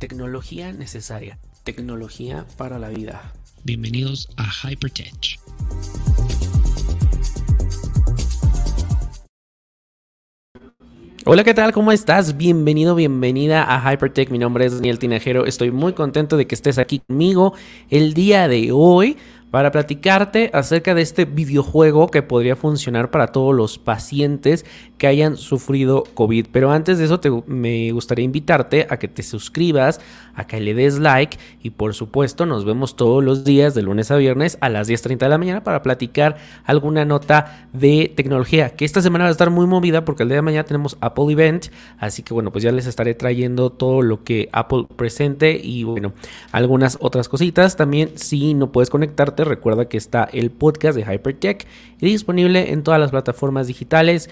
Tecnología necesaria. Tecnología para la vida. Bienvenidos a Hypertech. Hola, ¿qué tal? ¿Cómo estás? Bienvenido, bienvenida a Hypertech. Mi nombre es Daniel Tinajero. Estoy muy contento de que estés aquí conmigo el día de hoy para platicarte acerca de este videojuego que podría funcionar para todos los pacientes que hayan sufrido COVID. Pero antes de eso me gustaría invitarte a que te suscribas, a que le des like y por supuesto nos vemos todos los días de lunes a viernes a las 10.30 de la mañana para platicar alguna nota de tecnología. Que esta semana va a estar muy movida porque el día de mañana tenemos Apple Event. Así que bueno, pues ya les estaré trayendo todo lo que Apple presente y bueno, algunas otras cositas. También si no puedes conectarte recuerda que está el podcast de Hypertech disponible en todas las plataformas digitales.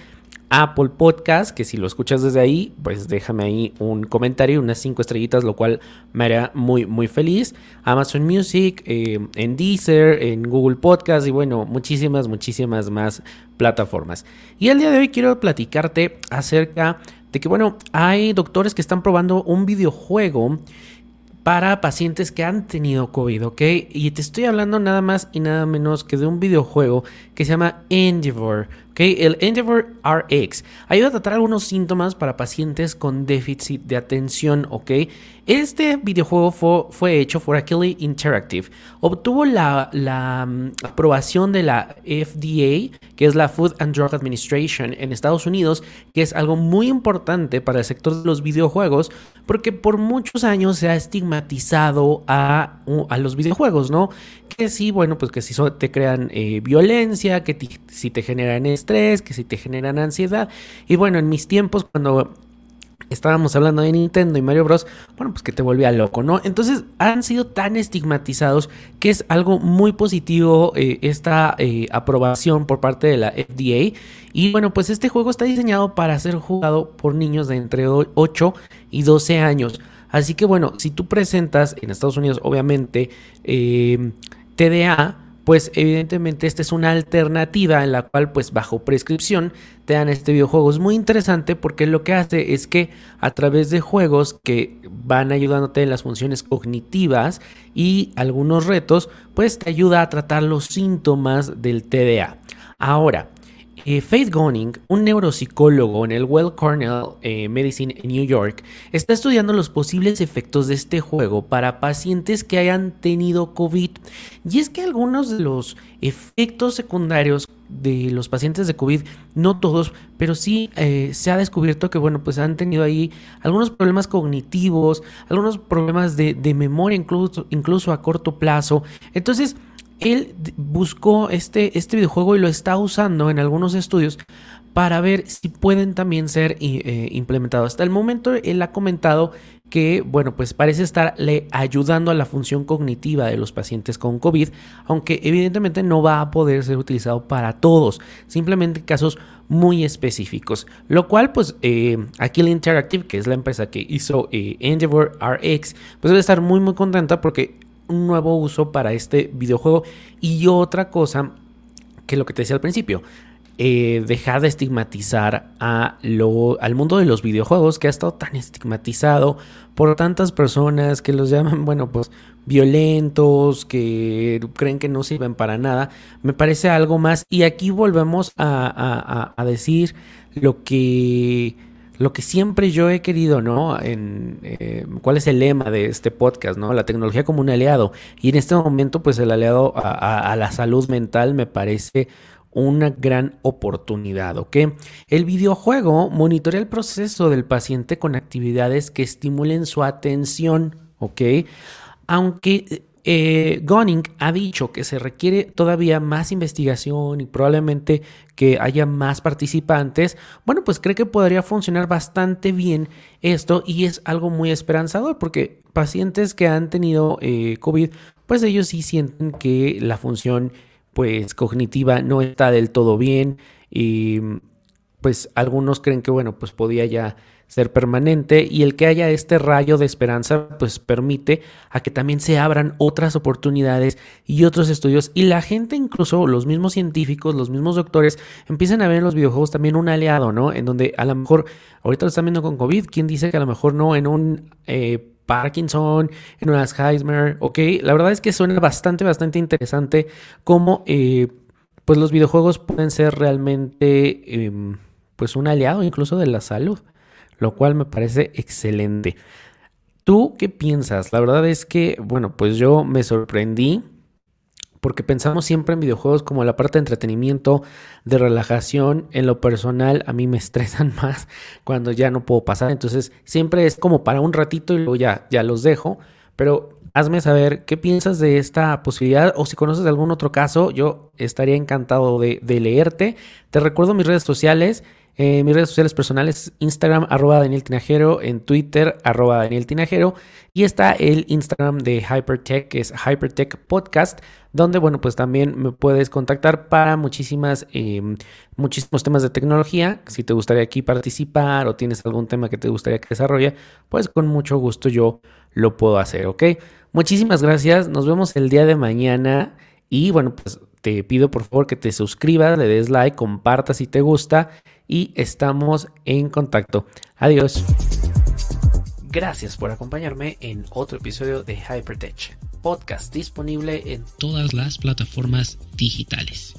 Apple Podcast, que si lo escuchas desde ahí, pues déjame ahí un comentario, unas 5 estrellitas, lo cual me hará muy, muy feliz. Amazon Music, eh, en Deezer, en Google Podcast y bueno, muchísimas, muchísimas más plataformas. Y el día de hoy quiero platicarte acerca de que, bueno, hay doctores que están probando un videojuego para pacientes que han tenido COVID, ¿ok? Y te estoy hablando nada más y nada menos que de un videojuego que se llama Endeavor, ¿ok? El Endeavor RX ayuda a tratar algunos síntomas para pacientes con déficit de atención, ¿ok? Este videojuego fue, fue hecho por Achille Interactive. Obtuvo la, la mm, aprobación de la FDA, que es la Food and Drug Administration en Estados Unidos, que es algo muy importante para el sector de los videojuegos, porque por muchos años se ha estigmatizado a, a los videojuegos, ¿no? Que sí, bueno, pues que si te crean eh, violencia, que si te generan estrés, que si te generan ansiedad. Y bueno, en mis tiempos, cuando estábamos hablando de Nintendo y Mario Bros, bueno, pues que te volvía loco, ¿no? Entonces han sido tan estigmatizados que es algo muy positivo eh, esta eh, aprobación por parte de la FDA. Y bueno, pues este juego está diseñado para ser jugado por niños de entre 8 y 12 años. Así que bueno, si tú presentas en Estados Unidos, obviamente, eh, TDA, pues evidentemente esta es una alternativa en la cual pues bajo prescripción te dan este videojuego. Es muy interesante porque lo que hace es que a través de juegos que van ayudándote en las funciones cognitivas y algunos retos, pues te ayuda a tratar los síntomas del TDA. Ahora, eh, Faith Goning, un neuropsicólogo en el Well Cornell eh, Medicine en New York, está estudiando los posibles efectos de este juego para pacientes que hayan tenido COVID. Y es que algunos de los efectos secundarios de los pacientes de COVID, no todos, pero sí eh, se ha descubierto que, bueno, pues han tenido ahí algunos problemas cognitivos, algunos problemas de, de memoria, incluso, incluso a corto plazo. Entonces, él buscó este, este videojuego y lo está usando en algunos estudios para ver si pueden también ser eh, implementados. Hasta el momento él ha comentado que, bueno, pues parece estarle ayudando a la función cognitiva de los pacientes con COVID, aunque evidentemente no va a poder ser utilizado para todos, simplemente casos muy específicos. Lo cual, pues, eh, Aquila Interactive, que es la empresa que hizo eh, Endeavor RX, pues debe estar muy, muy contenta porque un nuevo uso para este videojuego. Y otra cosa que lo que te decía al principio, eh, dejar de estigmatizar a lo, al mundo de los videojuegos que ha estado tan estigmatizado por tantas personas que los llaman, bueno, pues violentos, que creen que no sirven para nada. Me parece algo más. Y aquí volvemos a decir lo que lo que siempre yo he querido, ¿no? En, eh, ¿Cuál es el lema de este podcast, ¿no? La tecnología como un aliado. Y en este momento, pues el aliado a, la salud mental me parece una gran oportunidad, ¿ok? El videojuego monitorea el proceso del paciente con actividades que estimulen su atención, ¿ok? Aunque eh, Gunning ha dicho que se requiere todavía más investigación y probablemente que haya más participantes. Bueno, pues cree que podría funcionar bastante bien esto y es algo muy esperanzador porque pacientes que han tenido eh, COVID, pues ellos sí sienten que la función pues cognitiva no está del todo bien y pues algunos creen que bueno, pues podía ya ser permanente y el que haya este rayo de esperanza pues permite a que también se abran otras oportunidades y otros estudios y la gente incluso los mismos científicos, los mismos doctores empiezan a ver en los videojuegos también un aliado, ¿no? En donde a lo mejor ahorita lo están viendo con COVID, ¿quién dice que a lo mejor no en un... Eh, Parkinson, en un Alzheimer, ¿ok? La verdad es que suena bastante, bastante interesante cómo eh, pues los videojuegos pueden ser realmente em, pues un aliado incluso de la salud, lo cual me parece excelente. ¿Tú qué piensas? La verdad es que, bueno, pues yo me sorprendí porque pensamos siempre en videojuegos como la parte de entretenimiento, de relajación. En lo personal, a mí me estresan más cuando ya no puedo pasar. Entonces, siempre es como para un ratito y luego ya, ya los dejo. Pero hazme saber qué piensas de esta posibilidad o si conoces algún otro caso, yo estaría encantado de, de leerte. Te recuerdo mis redes sociales. Eh, mis redes sociales personales, Instagram, arroba Daniel Tinajero, en Twitter, arroba Daniel Tinajero, y está el Instagram de Hypertech, que es Hypertech Podcast, donde, bueno, pues también me puedes contactar para muchísimas, em, muchísimos temas de tecnología. Si te gustaría aquí participar o tienes algún tema que te gustaría que desarrolle, pues con mucho gusto yo lo puedo hacer, ¿ok? Muchísimas gracias, nos vemos el día de mañana y, bueno, pues te pido por favor que te suscribas, le des like, compartas si te gusta y estamos en contacto. Adiós. Gracias por acompañarme en otro episodio de Hypertech, podcast disponible en todas las plataformas digitales.